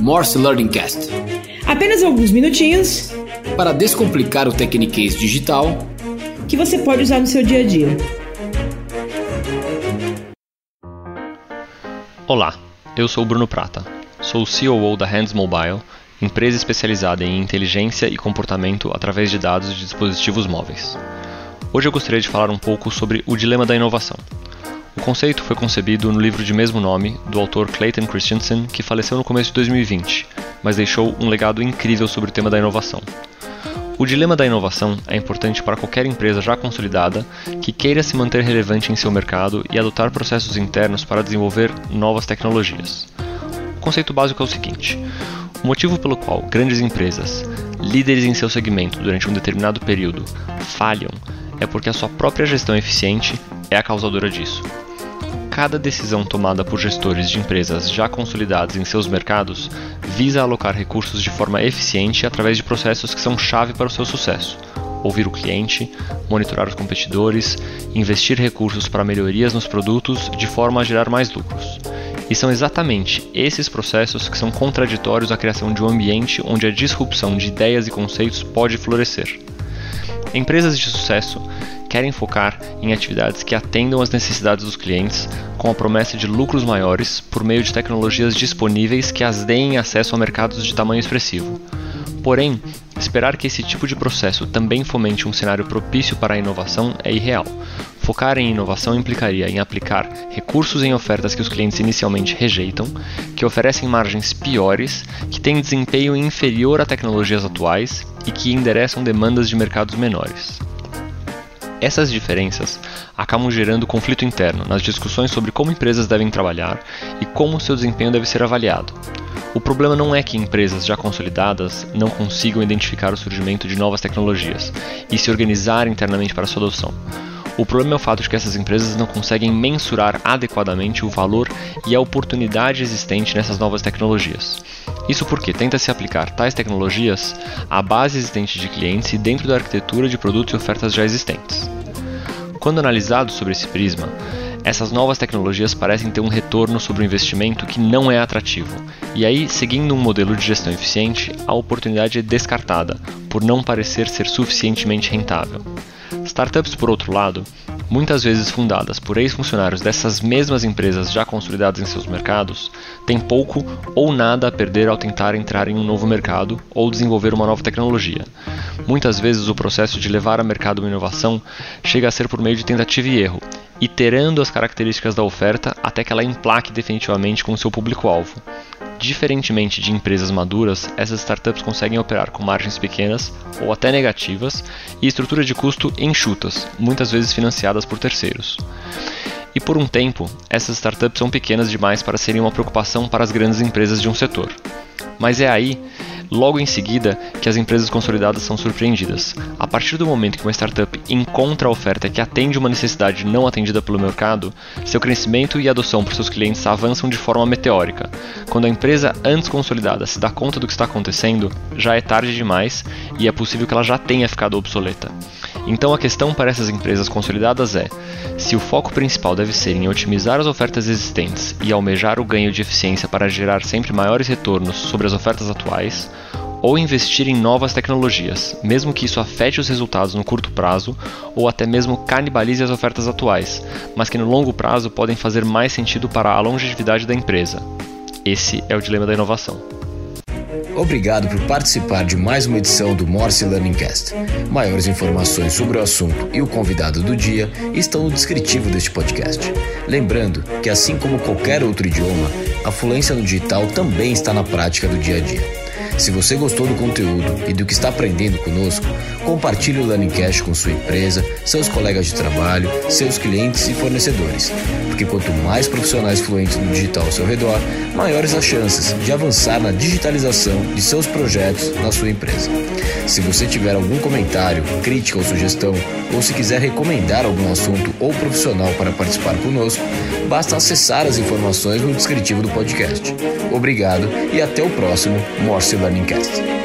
Morse Learning Cast. Apenas alguns minutinhos para descomplicar o Tecniquez digital que você pode usar no seu dia a dia. Olá, eu sou Bruno Prata. Sou o COO da Hands Mobile, empresa especializada em inteligência e comportamento através de dados de dispositivos móveis. Hoje eu gostaria de falar um pouco sobre o dilema da inovação. O conceito foi concebido no livro de mesmo nome do autor Clayton Christensen, que faleceu no começo de 2020, mas deixou um legado incrível sobre o tema da inovação. O dilema da inovação é importante para qualquer empresa já consolidada que queira se manter relevante em seu mercado e adotar processos internos para desenvolver novas tecnologias. O conceito básico é o seguinte: o motivo pelo qual grandes empresas, líderes em seu segmento durante um determinado período, falham é porque a sua própria gestão eficiente é a causadora disso. Cada decisão tomada por gestores de empresas já consolidadas em seus mercados visa alocar recursos de forma eficiente através de processos que são chave para o seu sucesso. Ouvir o cliente, monitorar os competidores, investir recursos para melhorias nos produtos de forma a gerar mais lucros. E são exatamente esses processos que são contraditórios à criação de um ambiente onde a disrupção de ideias e conceitos pode florescer. Empresas de sucesso querem focar em atividades que atendam às necessidades dos clientes, com a promessa de lucros maiores por meio de tecnologias disponíveis que as deem acesso a mercados de tamanho expressivo. Porém, esperar que esse tipo de processo também fomente um cenário propício para a inovação é irreal. Focar em inovação implicaria em aplicar recursos em ofertas que os clientes inicialmente rejeitam, que oferecem margens piores, que têm desempenho inferior a tecnologias atuais e que endereçam demandas de mercados menores. Essas diferenças acabam gerando conflito interno nas discussões sobre como empresas devem trabalhar e como seu desempenho deve ser avaliado. O problema não é que empresas já consolidadas não consigam identificar o surgimento de novas tecnologias e se organizar internamente para sua adoção. O problema é o fato de que essas empresas não conseguem mensurar adequadamente o valor e a oportunidade existente nessas novas tecnologias. Isso porque tenta-se aplicar tais tecnologias à base existente de clientes e dentro da arquitetura de produtos e ofertas já existentes. Quando analisado sobre esse prisma, essas novas tecnologias parecem ter um retorno sobre o investimento que não é atrativo, e aí, seguindo um modelo de gestão eficiente, a oportunidade é descartada, por não parecer ser suficientemente rentável. Startups, por outro lado, muitas vezes fundadas por ex-funcionários dessas mesmas empresas já consolidadas em seus mercados, têm pouco ou nada a perder ao tentar entrar em um novo mercado ou desenvolver uma nova tecnologia. Muitas vezes o processo de levar a mercado uma inovação chega a ser por meio de tentativa e erro, iterando as características da oferta até que ela emplaque definitivamente com seu público-alvo. Diferentemente de empresas maduras, essas startups conseguem operar com margens pequenas ou até negativas e estrutura de custo enxutas, muitas vezes financiadas por terceiros. E por um tempo, essas startups são pequenas demais para serem uma preocupação para as grandes empresas de um setor. Mas é aí logo em seguida que as empresas consolidadas são surpreendidas. A partir do momento que uma startup encontra a oferta que atende uma necessidade não atendida pelo mercado, seu crescimento e adoção por seus clientes avançam de forma meteórica. Quando a empresa antes consolidada se dá conta do que está acontecendo, já é tarde demais e é possível que ela já tenha ficado obsoleta. Então a questão para essas empresas consolidadas é: se o foco principal deve ser em otimizar as ofertas existentes e almejar o ganho de eficiência para gerar sempre maiores retornos sobre as ofertas atuais, ou investir em novas tecnologias, mesmo que isso afete os resultados no curto prazo ou até mesmo canibalize as ofertas atuais, mas que no longo prazo podem fazer mais sentido para a longevidade da empresa. Esse é o dilema da inovação. Obrigado por participar de mais uma edição do Morse Learning Cast. Maiores informações sobre o assunto e o convidado do dia estão no descritivo deste podcast. Lembrando que, assim como qualquer outro idioma, a fluência no digital também está na prática do dia a dia. Se você gostou do conteúdo e do que está aprendendo conosco, compartilhe o Learning Cash com sua empresa, seus colegas de trabalho, seus clientes e fornecedores. Porque quanto mais profissionais fluentes no digital ao seu redor, maiores as chances de avançar na digitalização de seus projetos na sua empresa. Se você tiver algum comentário, crítica ou sugestão, ou se quiser recomendar algum assunto ou profissional para participar conosco, basta acessar as informações no descritivo do podcast. Obrigado e até o próximo Morse Learning Cast.